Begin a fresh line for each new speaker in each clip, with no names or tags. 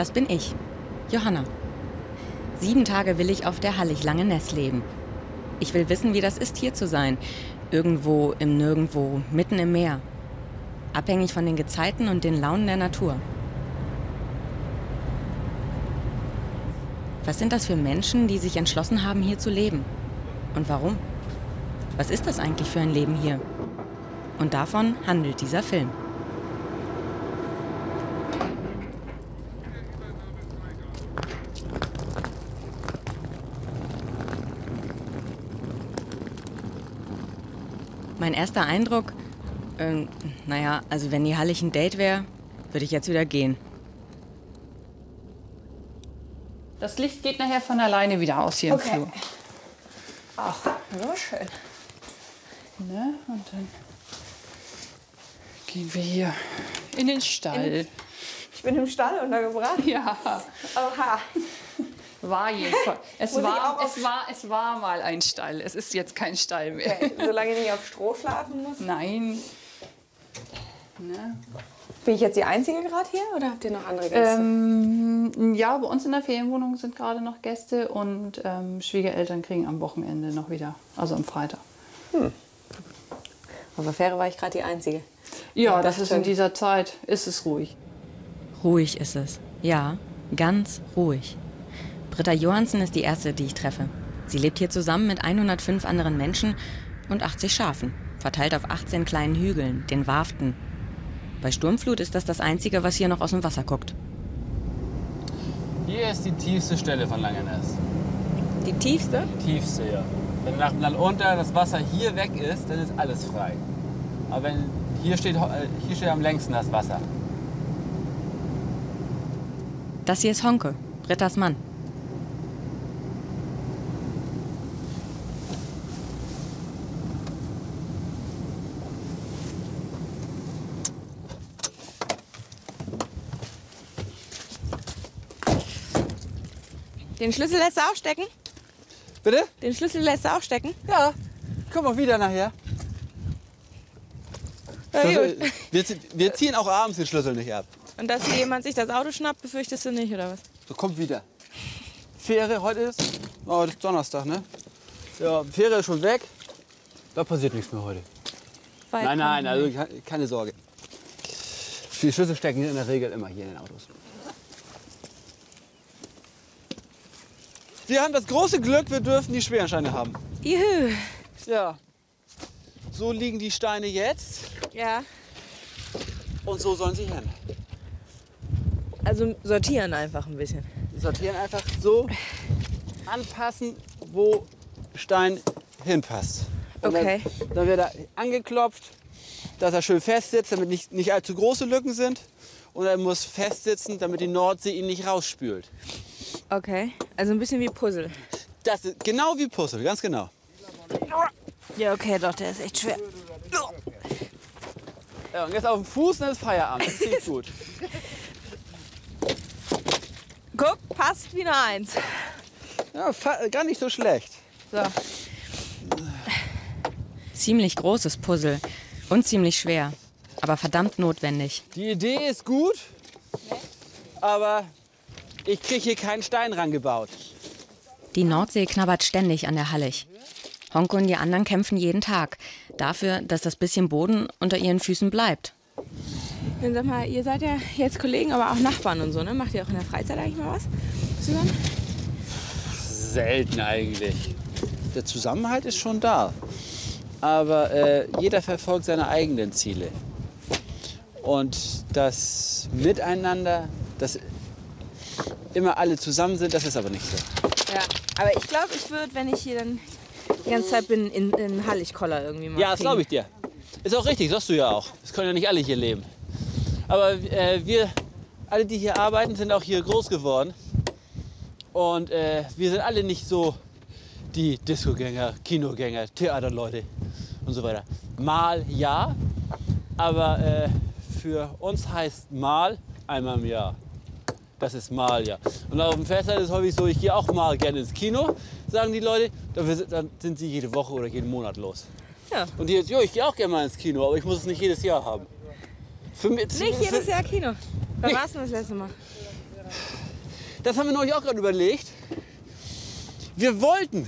Das bin ich, Johanna. Sieben Tage will ich auf der Hallig-Lange Ness leben. Ich will wissen, wie das ist, hier zu sein. Irgendwo im Nirgendwo, mitten im Meer. Abhängig von den Gezeiten und den Launen der Natur. Was sind das für Menschen, die sich entschlossen haben, hier zu leben? Und warum? Was ist das eigentlich für ein Leben hier? Und davon handelt dieser Film. Mein erster Eindruck, ähm, naja, also wenn die Hallig ein Date wäre, würde ich jetzt wieder gehen.
Das Licht geht nachher von alleine wieder aus hier
Okay.
im Flur.
Ach, so schön.
Ne? Und dann gehen wir hier in den Stall.
Ich bin im Stall untergebracht.
Ja,
Oha.
War jedenfalls. Es war, es, war, es war mal ein Stall. Es ist jetzt kein Stall mehr.
Okay, solange ich nicht auf Stroh schlafen muss.
Nein. Ne?
Bin ich jetzt die Einzige gerade hier oder habt ihr noch andere Gäste?
Ähm, ja, bei uns in der Ferienwohnung sind gerade noch Gäste und ähm, Schwiegereltern kriegen am Wochenende noch wieder, also am Freitag.
Auf der Fähre war ich gerade die Einzige.
Ja,
Ja,
das
das
ist in dieser Zeit, ist es ruhig.
Ruhig ist es. Ja, ganz ruhig. Britta Johansen ist die erste, die ich treffe. Sie lebt hier zusammen mit 105 anderen Menschen und 80 Schafen, verteilt auf 18 kleinen Hügeln, den Warften. Bei Sturmflut ist das das Einzige, was hier noch aus dem Wasser guckt.
Hier ist die tiefste Stelle von Langeness.
Die tiefste?
Die tiefste, ja. Wenn nach Land unter das Wasser hier weg ist, dann ist alles frei. Aber wenn hier steht, äh, hier steht am längsten das Wasser.
Das hier ist Honke, Brittas Mann.
Den Schlüssel lässt du auch stecken?
Bitte?
Den Schlüssel lässt du auch stecken?
Ja. Komm mal wieder nachher.
Ja,
Schlüssel, wir, wir ziehen auch abends den Schlüssel nicht ab.
Und dass hier jemand sich das Auto schnappt, befürchtest du nicht, oder was?
So, kommt wieder. Fähre, heute ist, oh, das ist Donnerstag, ne? Ja, Fähre ist schon weg. Da passiert nichts mehr heute.
Weit
Nein, nein, also keine Sorge. Die Schlüssel stecken in der Regel immer hier in den Autos. Wir haben das große Glück, wir dürfen die schweren Steine haben.
Juhu.
Ja. So liegen die Steine jetzt
Ja,
und so sollen sie hin.
also sortieren einfach ein bisschen.
Sortieren einfach so anpassen, wo Stein hinpasst. Und
Okay.
Dann, dann wird er angeklopft, dass er schön fest sitzt, damit nicht, nicht allzu große Lücken sind. Und er muss fest sitzen, damit die Nordsee ihn nicht rausspült.
Okay, also ein bisschen wie Puzzle.
Das ist genau wie Puzzle, ganz genau.
Ja, okay, doch, der ist echt schwer.
Ja, und jetzt auf dem Fuß, dann ist Feierabend. Das klingt gut.
Guck, passt wie eine Eins.
Ja, gar nicht so schlecht.
So.
Ziemlich großes Puzzle und ziemlich schwer, aber verdammt notwendig.
Die Idee ist gut, aber ich kriege hier keinen Stein rangebaut.
Die Nordsee knabbert ständig an der Hallig. Honko und die anderen kämpfen jeden Tag dafür, dass das bisschen Boden unter ihren Füßen bleibt.
Dann sag mal, ihr seid ja jetzt Kollegen, aber auch Nachbarn und so, ne? Macht ihr auch in der Freizeit eigentlich mal was zusammen?
Selten eigentlich. Der Zusammenhalt ist schon da. Aber äh, jeder verfolgt seine eigenen Ziele. Und das Miteinander, dass immer alle zusammen sind, das ist aber nicht so.
Ja, aber ich glaube, ich würde, wenn ich hier dann die ganze Zeit bin, in, in Halligkoller irgendwie mal
Ja, das glaube ich dir. Ist auch richtig, sagst du ja auch. Das können ja nicht alle hier leben. Aber äh, wir, alle, die hier arbeiten, sind auch hier groß geworden. Und äh, wir sind alle nicht so die Discogänger, Kinogänger, Theaterleute und so weiter. Mal ja, aber äh, für uns heißt mal einmal im Jahr. Das ist mal ja. Und auf dem Festland ist es häufig so, ich gehe auch mal gerne ins Kino, sagen die Leute. Dafür Dann sind sie jede Woche oder jeden Monat los.
Ja.
Und die jetzt, jo, ich gehe auch gerne mal ins Kino, aber ich muss es nicht jedes Jahr haben. Für mich,
Nicht jedes
für,
Jahr Kino. Wann warst du das letzte Mal?
das haben wir neulich auch gerade überlegt. Wir wollten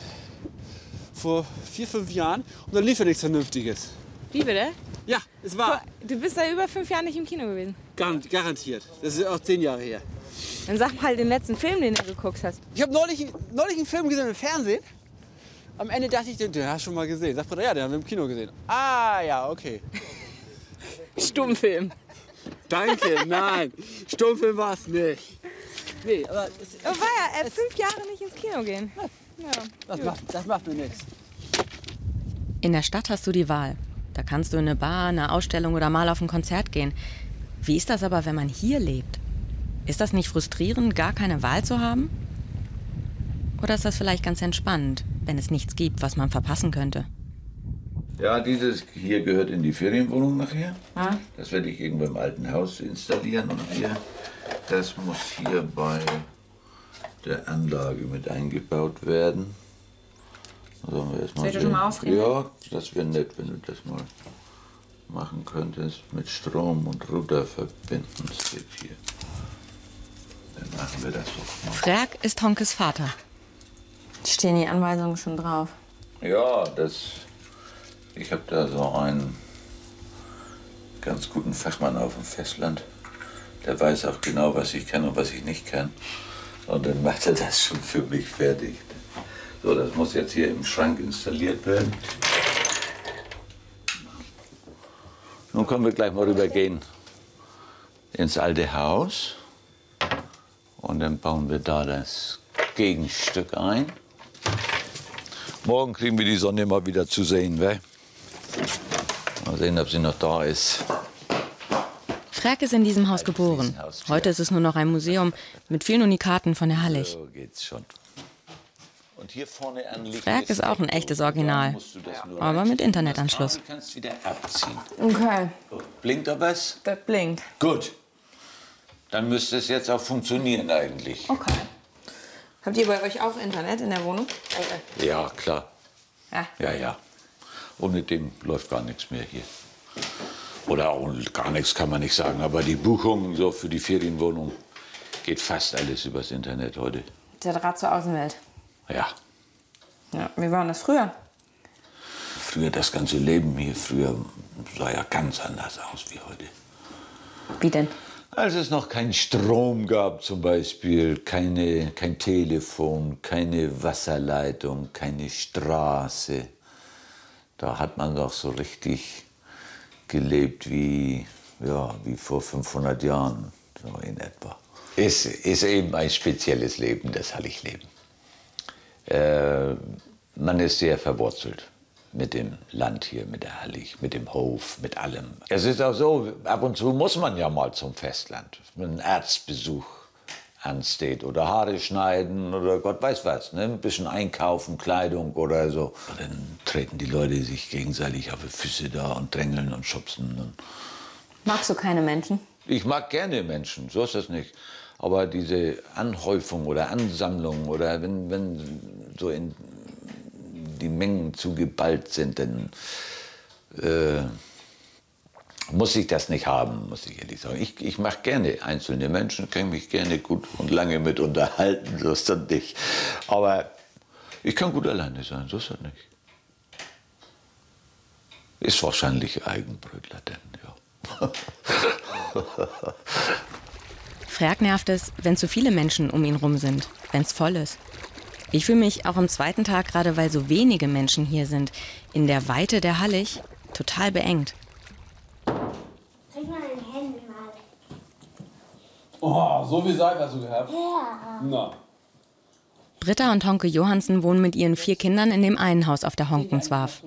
vor vier, fünf Jahren und dann lief ja nichts Vernünftiges.
Wie bitte?
Ja, es war
Du bist da über fünf Jahre nicht im Kino gewesen.
gar- garantiert. Das ist auch zehn Jahre her.
Dann sag mal den letzten Film, den du geguckt hast.
Ich habe neulich, neulich einen Film gesehen im Fernsehen. Am Ende dachte ich, den, den hast du schon mal gesehen. Sag Bruder, ja, den haben wir im Kino gesehen. Ah, ja, okay.
Stummfilm.
Danke, nein. Stummfilm war es nicht. Nee, aber es,
Oh, war ja, äh, fünf Jahre nicht ins Kino gehen. Ja.
das, macht, das macht mir nichts.
In der Stadt hast du die Wahl. Da kannst du in eine Bar, eine Ausstellung oder mal auf ein Konzert gehen. Wie ist das aber, wenn man hier lebt? Ist das nicht frustrierend, gar keine Wahl zu haben? Oder ist das vielleicht ganz entspannt, wenn es nichts gibt, was man verpassen könnte?
Ja, dieses hier gehört in die Ferienwohnung nachher. Das werde ich irgendwo im alten Haus installieren und hier, das muss hier bei der Anlage mit eingebaut werden. Sollen wir erstmal
Soll ich das schon mal aufnehmen?
Ja, das wäre nett, wenn du das mal machen könntest. Mit Strom und Ruder verbinden steht hier. Dann machen wir das doch mal.
Frerk ist Honkes Vater.
Stehen die Anweisungen schon drauf?
Ja, das. Ich habe da so einen ganz guten Fachmann auf dem Festland. Der weiß auch genau, was ich kann und was ich nicht kann. Und dann macht er das schon für mich fertig. So, das muss jetzt hier im Schrank installiert werden. Nun können wir gleich mal rübergehen ins alte Haus. Und dann bauen wir da das Gegenstück ein. Morgen kriegen wir die Sonne mal wieder zu sehen, wa? Mal sehen, ob sie noch da ist.
Frerk ist in diesem Haus geboren. Heute ist es nur noch ein Museum mit vielen Unikaten von der Hallig.
So geht's schon. Und hier vorne liegt
Frerk ist auch ein echtes Original. Aber mit. Internetanschluss.
Kannst wieder abziehen.
Okay,
Blinkt da was?
das blinkt.
Gut. Dann müsste es jetzt auch funktionieren eigentlich.
Okay. Habt ihr bei euch auch Internet in der Wohnung?
Ja, klar.
Ja.
Ja, ja. Ohne dem läuft gar nichts mehr hier. Oder auch gar nichts kann man nicht sagen. Aber die Buchung so für die Ferienwohnung geht fast alles übers Internet heute.
Der Draht zur Außenwelt.
Ja.
Ja, wie war das früher?
Früher das ganze Leben hier, früher sah ja ganz anders aus wie heute.
Wie denn?
Als es noch keinen Strom gab zum Beispiel, keine, kein Telefon, keine Wasserleitung, keine Straße, da hat man doch so richtig gelebt wie, ja, wie vor 500 Jahren, so in etwa. Es ist eben ein spezielles Leben, das Hallig-Leben. Äh, man ist sehr verwurzelt mit dem Land hier, mit der Hallig, mit dem Hof, mit allem. Es ist auch so, ab und zu muss man ja mal zum Festland, wenn ein Arztbesuch ansteht oder Haare schneiden oder Gott weiß was, ne? ein bisschen einkaufen, Kleidung oder so. Dann treten die Leute sich gegenseitig auf die Füße da und drängeln und schubsen. Und
Magst du keine Menschen?
ich mag gerne Menschen, so ist das nicht. Aber diese Anhäufung oder Ansammlung oder wenn, wenn so in die Mengen zu geballt sind, dann äh, muss ich das nicht haben, muss ich ehrlich sagen. Ich, ich mache gerne einzelne Menschen, kann mich gerne gut und lange mit unterhalten, so ist das nicht. Aber ich kann gut alleine sein, so ist das nicht. Ist wahrscheinlich Eigenbrötler denn, ja.
Frerk nervt es, wenn zu viele Menschen um ihn rum sind, wenn es voll ist. Ich fühle mich auch am zweiten Tag, gerade weil so wenige Menschen hier sind, in der Weite der Hallig total beengt.
Zeig mal deine Hände mal.
Oh, so viel Seife hast du gehabt?
Ja.
Na.
Britta und Honke Johansen wohnen mit ihren vier Kindern in dem einen Haus auf der Honkenswarf.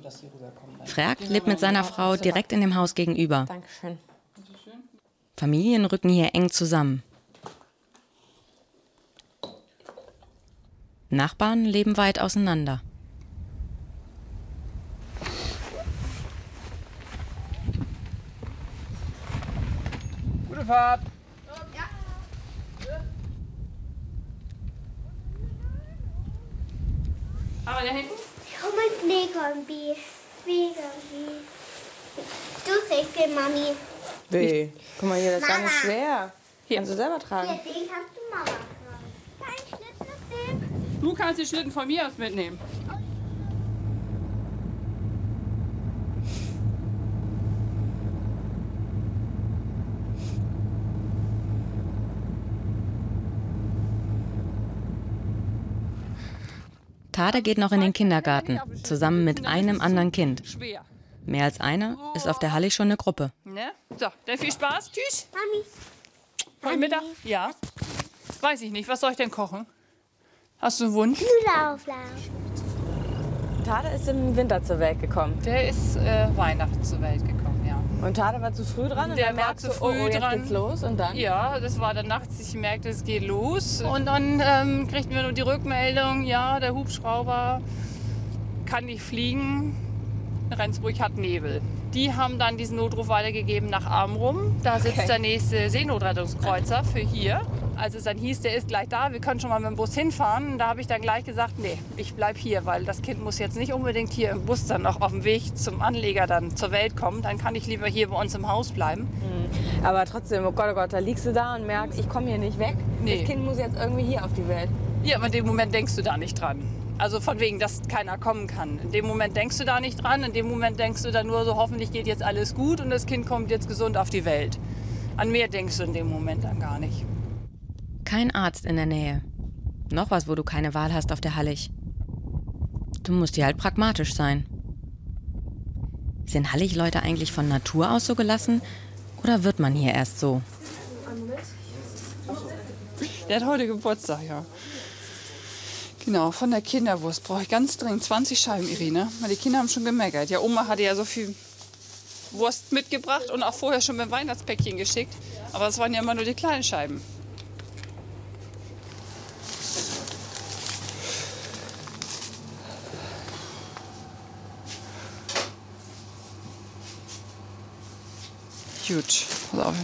Frerk lebt mit seiner Frau direkt in dem Haus gegenüber.
Dankeschön.
Familien rücken hier eng zusammen. Nachbarn leben weit auseinander.
Gute Fahrt.
Ich hol mein Schneekombi. Schneekombi. Du kriegst den, Mami.
Weh. Guck mal hier, das ist gar nicht schwer. Hier. Kannst du selber
Hier,
tragen.
den kannst du Mama tragen.
Du kannst die Schlitten von mir aus mitnehmen.
Tade geht noch in den Kindergarten, zusammen mit einem anderen Kind.
Schwer.
Mehr als eine ist auf der Hallig schon eine Gruppe.
Ne? So, dann viel Spaß. Tschüss.
Mami.
Heute Mittag? Ja. Weiß ich nicht. Was soll ich denn kochen? Hast du einen Wunsch?
Nudelauflauf.
Tade ist im Winter zur Welt gekommen.
Der ist äh, Weihnachten zur Welt gekommen, ja.
Und Tade war zu früh dran und
Der
dann
war zu
oh,
früh
oh, jetzt
dran.
geht's los und dann?
Ja, das war dann nachts. Ich merkte, es geht los. Und dann ähm, kriegten wir nur die Rückmeldung, ja, der Hubschrauber kann nicht fliegen. Rendsburg hat Nebel. Die haben dann diesen Notruf weitergegeben nach Amrum. Da sitzt
Okay.
der nächste Seenotrettungskreuzer für hier. Als es dann hieß, der ist gleich da, wir können schon mal mit dem Bus hinfahren, da habe ich dann gleich gesagt, nee, ich bleib hier, weil das Kind muss jetzt nicht unbedingt hier im Bus dann noch auf dem Weg zum Anleger dann zur Welt kommen. Dann kann ich lieber hier bei uns im Haus bleiben.
Aber trotzdem, oh Gott, oh Gott, da liegst du da und merkst, ich komme hier nicht weg.
Nee.
Das Kind muss jetzt irgendwie hier auf die Welt.
Ja, aber in dem Moment denkst du da nicht dran. Also von wegen, dass keiner kommen kann. In dem Moment denkst du da nicht dran. In dem Moment denkst du dann nur so, hoffentlich geht jetzt alles gut und das Kind kommt jetzt gesund auf die Welt. An mehr denkst du in dem Moment dann gar nicht.
Kein Arzt in der Nähe. Noch was, wo du keine Wahl hast auf der Hallig. Du musst hier halt pragmatisch sein. Sind Hallig-Leute eigentlich von Natur aus so gelassen? Oder wird man hier erst so?
Der hat heute Geburtstag, ja. Genau, von der Kinderwurst brauche ich ganz dringend 20 Scheiben, Irene. Weil die Kinder haben schon gemeckert. Ja, Oma hatte ja so viel Wurst mitgebracht und auch vorher schon mit Weihnachtspäckchen geschickt. Aber es waren ja immer nur die kleinen Scheiben. Gut, pass auf.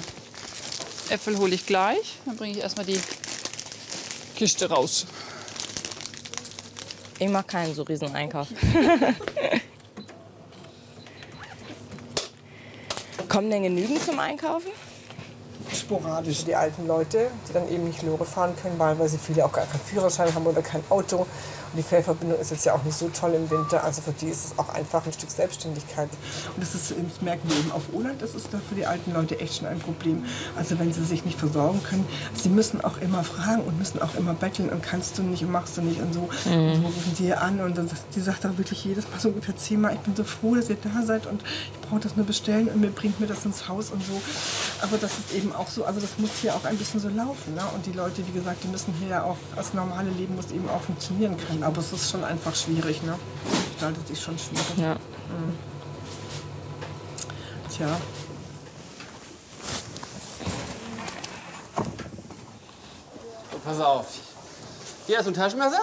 Äpfel hole ich gleich. Dann bringe ich erstmal die Kiste raus.
Ich mache keinen so riesen Einkauf. Kommen denn genügend zum Einkaufen?
Sporadisch die alten Leute, die dann eben nicht Lore fahren können, weil sie viele auch gar keinen Führerschein haben oder kein Auto. Und die Fährverbindung ist jetzt ja auch nicht so toll im Winter. Also für die ist es auch einfach ein Stück Selbstständigkeit. Und das, ist, das merken wir eben auf Urlaub, das ist da für die alten Leute echt schon ein Problem. Also wenn sie sich nicht versorgen können, sie müssen auch immer fragen und müssen auch immer betteln und kannst du nicht und machst du nicht und so. Und so rufen die hier an und dann, sagt- die sagt auch wirklich jedes Mal so ungefähr zehnmal, ich bin so froh, dass ihr da seid und ich brauche das nur bestellen und mir bringt mir das ins Haus und so. Aber das ist eben auch so, also das muss hier auch ein bisschen so laufen. Ne? Und die Leute, wie gesagt, die müssen hier ja auch, das normale Leben muss eben auch funktionieren können. Aber es ist schon einfach schwierig, ne? Gestaltet sich schon schwierig.
Ja.
Mhm. Tja.
Pass auf. Hier hast du ein Taschenmesser.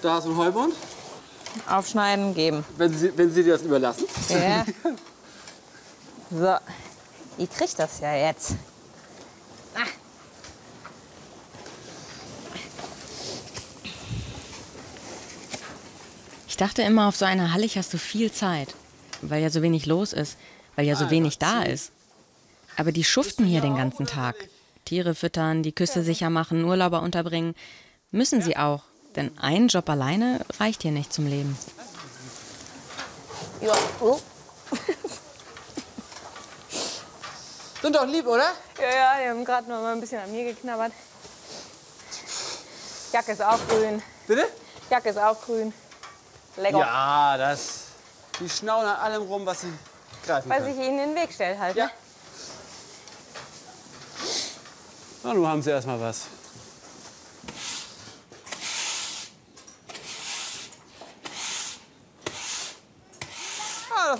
Da hast du einen Heubund.
Aufschneiden, geben.
Wenn sie, wenn sie dir das überlassen.
Ja. So, ihr kriegt das ja jetzt. Ah.
Ich dachte immer, auf so einer Hallig hast du viel Zeit, weil ja so wenig los ist, weil ja so wenig da ist. Aber die schuften hier den ganzen Tag. Tiere füttern, die Küste sicher machen, Urlauber unterbringen. Müssen sie auch, denn ein Job alleine reicht hier nicht zum Leben.
Ja. Oh.
Sind doch lieb, oder?
Ja, ja, die haben gerade noch mal ein bisschen an mir geknabbert. Jacke ist auch grün.
Bitte?
Jacke ist auch grün. Lecker.
Ja, das. Die schnauen an allem rum, was sie greifen
Weil
können.
sich ihnen in den Weg stellt halt.
Ja.
Ne?
Na, nun haben sie erstmal was.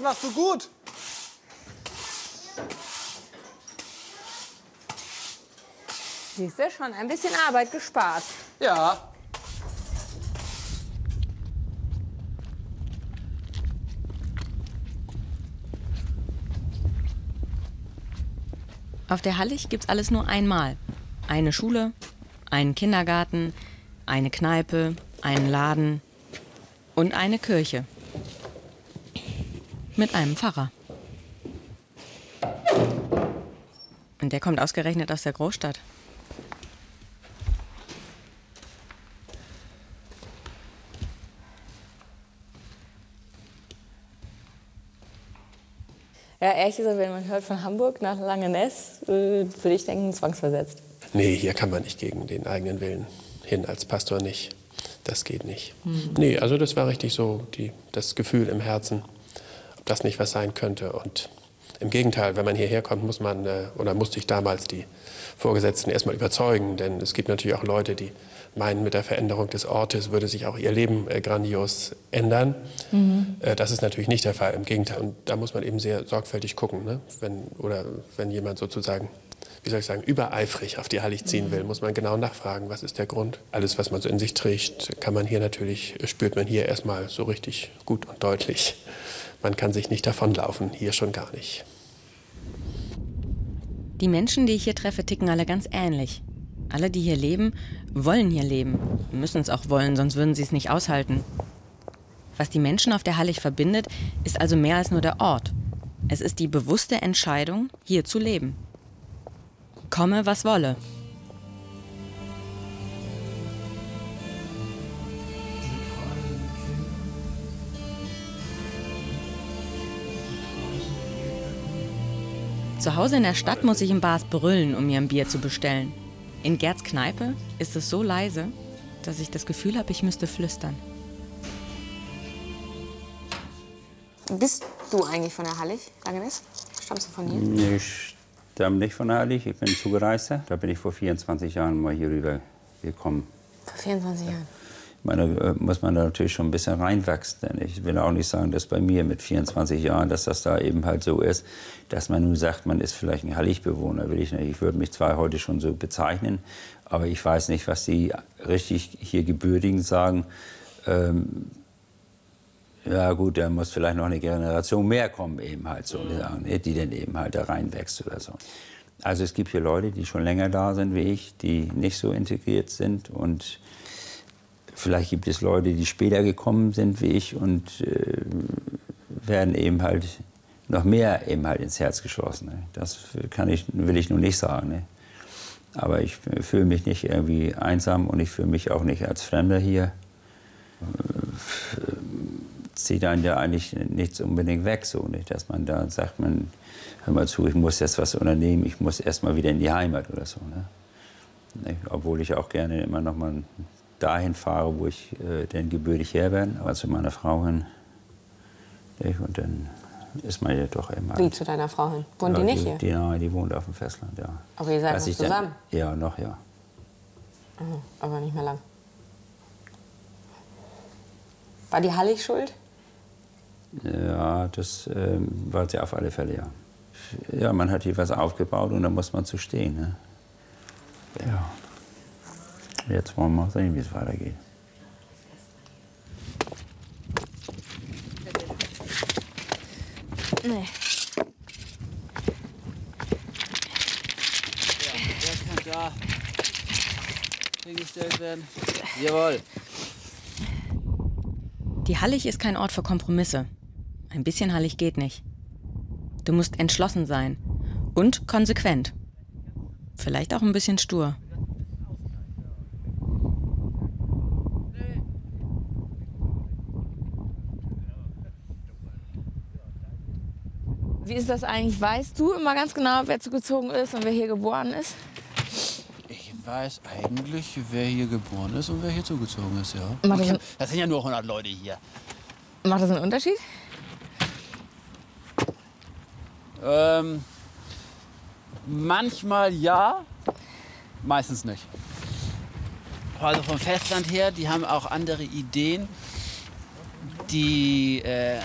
Machst du gut.
Siehst du, schon ein bisschen Arbeit gespart.
Ja.
Auf der Hallig gibt's alles nur einmal. Eine Schule, einen Kindergarten, eine Kneipe, einen Laden und eine Kirche mit einem Pfarrer. Und der kommt ausgerechnet aus der Großstadt.
Ja, ehrlich gesagt, wenn man hört von Hamburg nach Langeness, äh, würde ich denken, zwangsversetzt.
Nee, hier kann man nicht gegen den eigenen Willen hin, als Pastor nicht. Das geht nicht. Mhm. Nee, also das war richtig so die, das Gefühl im Herzen das nicht was sein könnte. Und im Gegenteil, wenn man hierher kommt, muss man, äh, oder musste ich damals die Vorgesetzten erstmal überzeugen, denn es gibt natürlich auch Leute, die meinen, mit der Veränderung des Ortes würde sich auch ihr Leben äh, grandios ändern. Mhm. Äh, das ist natürlich nicht der Fall, im Gegenteil. Und da muss man eben sehr sorgfältig gucken. Ne? Wenn, oder wenn jemand sozusagen, wie soll ich sagen, übereifrig auf die Hallig ziehen will, muss man genau nachfragen, was ist der Grund. Alles, was man so in sich trägt, kann man hier natürlich, spürt man hier erstmal so richtig gut und deutlich. Man kann sich nicht davonlaufen, hier schon gar nicht.
Die Menschen, die ich hier treffe, ticken alle ganz ähnlich. Alle, die hier leben, wollen hier leben, müssen es auch wollen, sonst würden sie es nicht aushalten. Was die Menschen auf der Hallig verbindet, ist also mehr als nur der Ort. Es ist die bewusste Entscheidung, hier zu leben. Komme, was wolle. Zu Hause in der Stadt muss ich im Bars brüllen, um mir ein Bier zu bestellen. In Gerds Kneipe ist es so leise, dass ich das Gefühl habe, ich müsste flüstern.
Bist du eigentlich von der Hallig, Langenes? Stammst du von hier?
Nee, ich stamme nicht von der Hallig. Ich bin Zugereister. Da bin ich vor 24 Jahren mal hier rüber gekommen.
Vor 24 Jahren?
Meine, äh, muss man da natürlich schon ein bisschen reinwachsen. Denn ich will auch nicht sagen, dass bei mir mit 24 Jahren, dass das da eben halt so ist, dass man nun sagt, man ist vielleicht ein Halligbewohner. Will ich nicht. Ich würde mich zwar heute schon so bezeichnen, aber ich weiß nicht, was die richtig hier Gebürtigen sagen. Ähm, ja gut, da muss vielleicht noch eine Generation mehr kommen, eben halt so, die, die dann eben halt da reinwächst oder so. Also es gibt hier Leute, die schon länger da sind wie ich, die nicht so integriert sind und Vielleicht gibt es Leute, die später gekommen sind wie ich und äh, werden eben halt noch mehr eben halt ins Herz geschlossen. Ne? Das kann ich, will ich nun nicht sagen. Ne? Aber ich fühle mich nicht irgendwie einsam und ich fühle mich auch nicht als Fremder hier. Zieht einen ja eigentlich nichts unbedingt weg, so nicht, dass man da sagt, man, hör mal zu, ich muss jetzt was unternehmen, ich muss erst mal wieder in die Heimat oder so. Ne? Obwohl ich auch gerne immer noch mal dahin fahre, wo ich äh, denn gebürtig her bin, aber zu meiner Frau hin. Und dann ist man ja doch immer.
Wie zu deiner Frau hin? Wohnt
ja,
die nicht
die,
hier?
Die, nein, die wohnt auf dem Festland, ja.
Aber ihr seid noch zusammen?
Dann, ja, noch, ja.
Mhm, aber nicht mehr lang. War die Hallig schuld?
Ja, das äh, war sie auf alle Fälle, ja. Ja, man hat hier was aufgebaut und da muss man zu stehen. Ne? Ja. Jetzt wollen wir mal sehen, wie es weitergeht.
Nee.
Ja, der kann da hingestellt werden. Jawohl.
Die Hallig ist kein Ort für Kompromisse. Ein bisschen Hallig geht nicht. Du musst entschlossen sein und konsequent. Vielleicht auch ein bisschen stur.
Wie ist das eigentlich? Weißt du immer ganz genau, wer zugezogen ist und wer hier geboren ist?
Ich weiß eigentlich, wer hier geboren ist und wer hier zugezogen ist, ja.
Macht das,
hab, das sind ja nur 100 Leute hier.
Macht das einen Unterschied?
Ähm, manchmal ja, meistens nicht. Also vom Festland her, die haben auch andere Ideen, die, äh,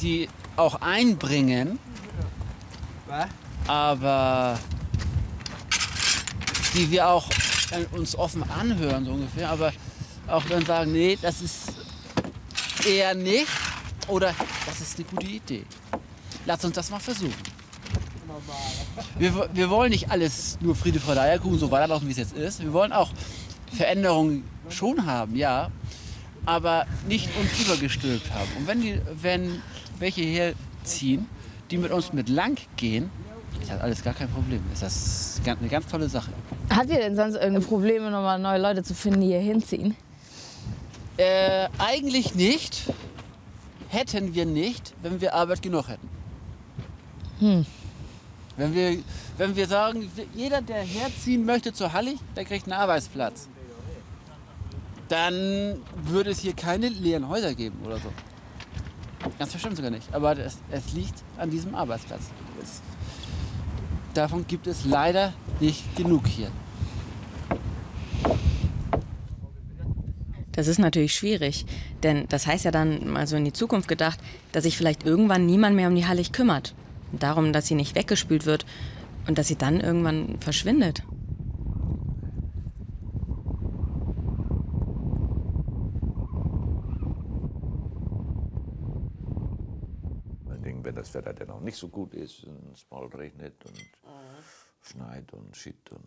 die auch einbringen, aber die wir auch uns offen anhören, so ungefähr, aber auch dann sagen, nee, das ist eher nicht oder das ist eine gute Idee. Lass uns das mal versuchen. Wir, wir wollen nicht alles nur Friede, Freude, Eierkuchen so weiterlaufen, wie es jetzt ist. Wir wollen auch Veränderungen schon haben, ja, aber nicht uns übergestülpt haben. Und wenn, die, wenn welche herziehen, die mit uns mit lang gehen, ist das alles gar kein Problem. Ist das eine ganz tolle Sache.
Habt ihr denn sonst irgendeine Probleme, nochmal neue Leute zu finden, die hier hinziehen?
Äh, eigentlich nicht. Hätten wir nicht, wenn wir Arbeit genug hätten.
Hm.
Wenn wir, wenn wir sagen, jeder, der herziehen möchte zur Hallig, der kriegt einen Arbeitsplatz. Dann würde es hier keine leeren Häuser geben oder so. Das bestimmt sogar nicht. Aber es, es liegt an diesem Arbeitsplatz. Es, davon gibt es leider nicht genug hier.
Das ist natürlich schwierig, denn das heißt ja dann mal so in die Zukunft gedacht, dass sich vielleicht irgendwann niemand mehr um die Hallig kümmert. Darum, dass sie nicht weggespült wird und dass sie dann irgendwann verschwindet.
wenn das Wetter dann auch nicht so gut ist und es mal regnet und schneit und schiebt, dann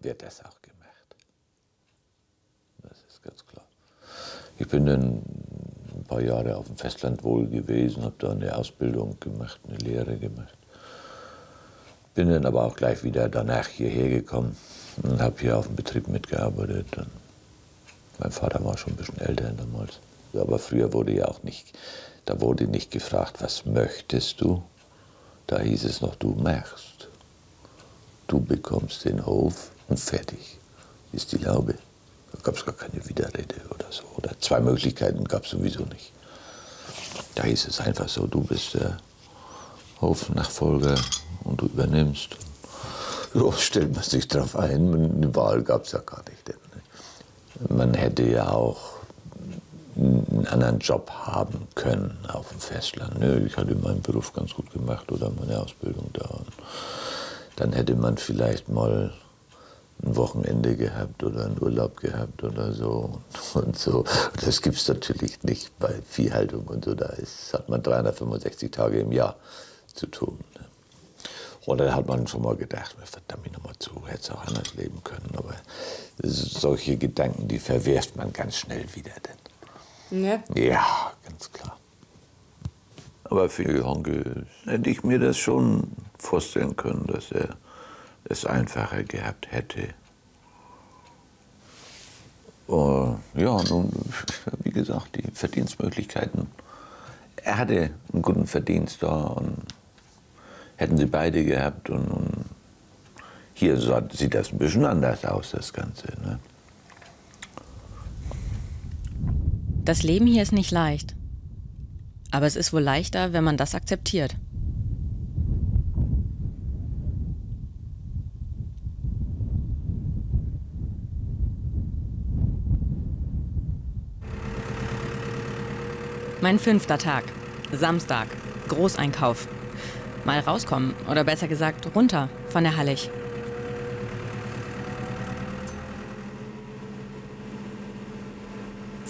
wird das auch gemacht. Das ist ganz klar. Ich bin dann ein paar Jahre auf dem Festland wohl gewesen, habe da eine Ausbildung gemacht, eine Lehre gemacht. Bin dann aber auch gleich wieder danach hierher gekommen und habe hier auf dem Betrieb mitgearbeitet. Und mein Vater war schon ein bisschen älter damals. Aber früher wurde ja auch nicht, da wurde nicht gefragt, was möchtest du? Da hieß es noch, du machst. Du bekommst den Hof und fertig ist die Laube. Da gab es gar keine Widerrede oder so. Oder zwei Möglichkeiten gab es sowieso nicht. Da hieß es einfach so, du bist der Hofnachfolger und du übernimmst. So stellt man sich drauf ein. Eine Wahl gab es ja gar nicht. Man hätte ja auch einen anderen Job haben können auf dem Festland. Ne? Ich hatte meinen Beruf ganz gut gemacht oder meine Ausbildung da. Und dann hätte man vielleicht mal ein Wochenende gehabt oder einen Urlaub gehabt oder so und so. Das gibt es natürlich nicht bei Viehhaltung und so. Da ist, hat man 365 Tage im Jahr zu tun. Oder da hat man schon mal gedacht, verdammt nochmal zu, hätte es auch anders leben können. Aber solche Gedanken, die verwirft man ganz schnell wieder. Denn.
Ne?
Ja, ganz klar. Aber für Honke hätte ich mir das schon vorstellen können, dass er es einfacher gehabt hätte. Uh, ja, nun, wie gesagt, die Verdienstmöglichkeiten. Er hatte einen guten Verdienst da und hätten sie beide gehabt. Und, und hier sieht das ein bisschen anders aus, das Ganze. Ne?
Das Leben hier ist nicht leicht. Aber es ist wohl leichter, wenn man das akzeptiert. Mein fünfter Tag. Samstag. Großeinkauf. Mal rauskommen oder besser gesagt runter von der Hallig.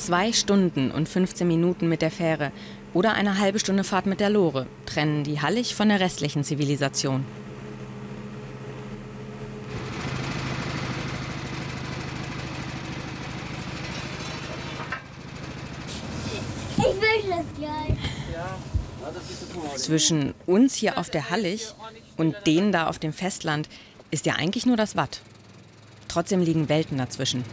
Zwei Stunden und 15 Minuten mit der Fähre oder eine halbe Stunde Fahrt mit der Lore trennen die Hallig von der restlichen Zivilisation.
Ich will das gleich.
Zwischen uns hier auf der Hallig und denen da auf dem Festland ist ja eigentlich nur das Watt. Trotzdem liegen Welten dazwischen.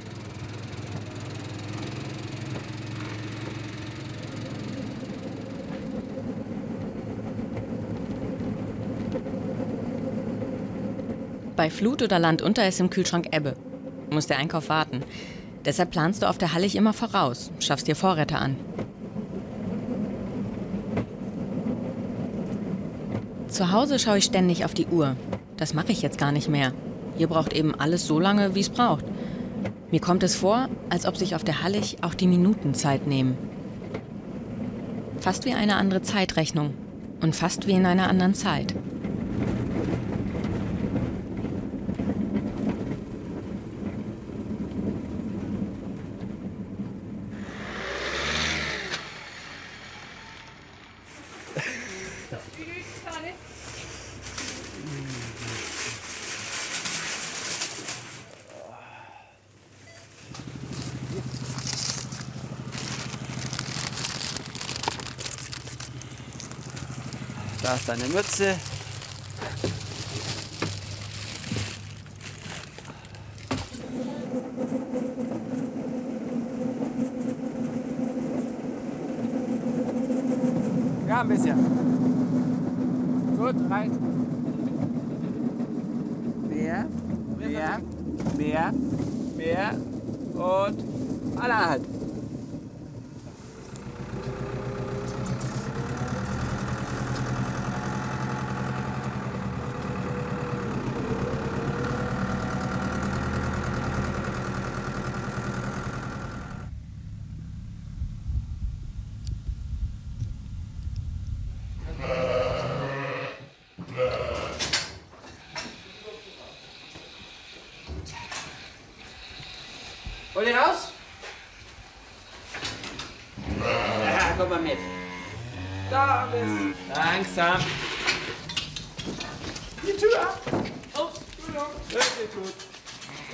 Bei Flut oder Land unter ist im Kühlschrank Ebbe. Muss der Einkauf warten. Deshalb planst du auf der Hallig immer voraus, schaffst dir Vorräte an. Zu Hause schaue ich ständig auf die Uhr. Das mache ich jetzt gar nicht mehr. Hier braucht eben alles so lange, wie es braucht. Mir kommt es vor, als ob sich auf der Hallig auch die Minuten Zeit nehmen. Fast wie eine andere Zeitrechnung und fast wie in einer anderen Zeit.
Deine Mütze. Ja, ein bisschen. Gut. Rein. Mehr, mehr, mehr, mehr und alle halt. Hol ihn raus. Ja, komm mal mit. Da bist Langsam. Die Tür ab. Oh, Entschuldigung. Wirklich gut.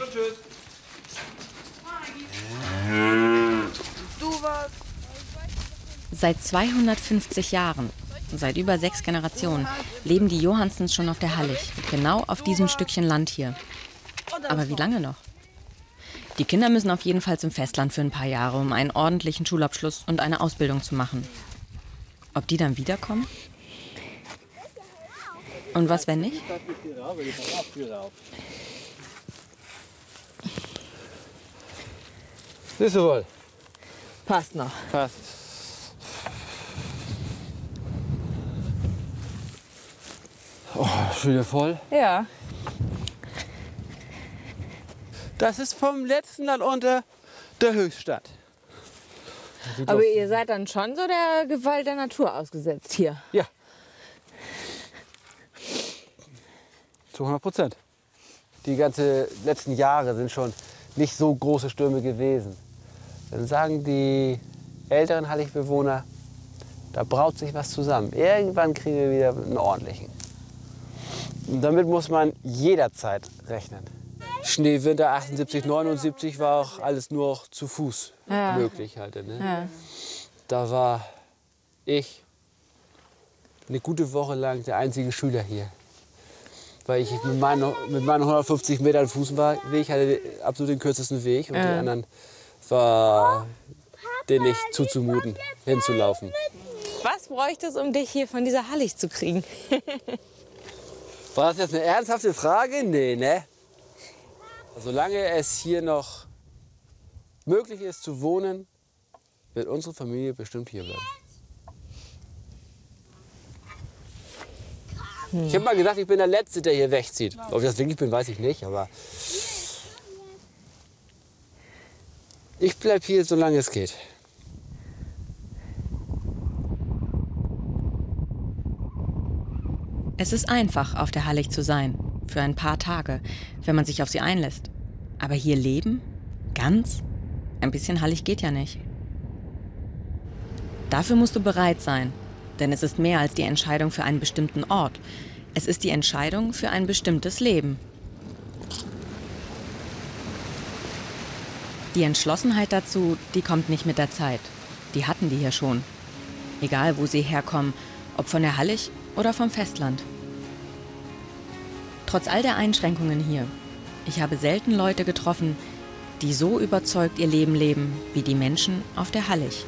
Und tschüss.
Du warst.
Seit 250 Jahren, seit über sechs Generationen, leben die Johanssens schon auf der Hallig. Genau auf diesem Stückchen Land hier. Aber wie lange noch? Die Kinder müssen auf jeden Fall zum Festland für ein paar Jahre, um einen ordentlichen Schulabschluss und eine Ausbildung zu machen. Ob die dann wiederkommen? Und was, wenn nicht?
Siehst du wohl?
Passt noch.
Passt. Oh, schon wieder voll.
Ja.
Das ist vom letzten Land unter der Höchststadt.
Aber
aus-
ihr seid dann schon so der Gewalt der Natur ausgesetzt hier.
Ja. Zu 100 Prozent. Die ganzen letzten Jahre sind schon nicht so große Stürme gewesen. Dann sagen die älteren Halligbewohner, da braut sich was zusammen. Irgendwann kriegen wir wieder einen ordentlichen. Und damit muss man jederzeit rechnen. Schneewinter 78, 79 war auch alles nur noch zu Fuß
Ja.
möglich. Halt, ne?
Ja.
Da war ich eine gute Woche lang der einzige Schüler hier. Weil ich mit meinen, mit meinen 150 Metern Fußweg hatte absolut den kürzesten Weg und die
Ja.
anderen war denen nicht zuzumuten, hinzulaufen.
Was bräuchte es, um dich hier von dieser Hallig zu kriegen?
War das jetzt eine ernsthafte Frage? Nee, ne? Solange es hier noch möglich ist zu wohnen, wird unsere Familie bestimmt hier bleiben. Ich habe mal gesagt, ich bin der Letzte, der hier wegzieht. Ob ich das wirklich bin, weiß ich nicht, aber ich bleib hier, solange es geht.
Es ist einfach, auf der Hallig zu sein. Für ein paar Tage, wenn man sich auf sie einlässt. Aber hier leben? Ganz? Ein bisschen Hallig geht ja nicht. Dafür musst du bereit sein. Denn es ist mehr als die Entscheidung für einen bestimmten Ort. Es ist die Entscheidung für ein bestimmtes Leben. Die Entschlossenheit dazu, die kommt nicht mit der Zeit. Die hatten die hier schon. Egal, wo sie herkommen, ob von der Hallig oder vom Festland. Trotz all der Einschränkungen hier, ich habe selten Leute getroffen, die so überzeugt ihr Leben leben wie die Menschen auf der Hallig.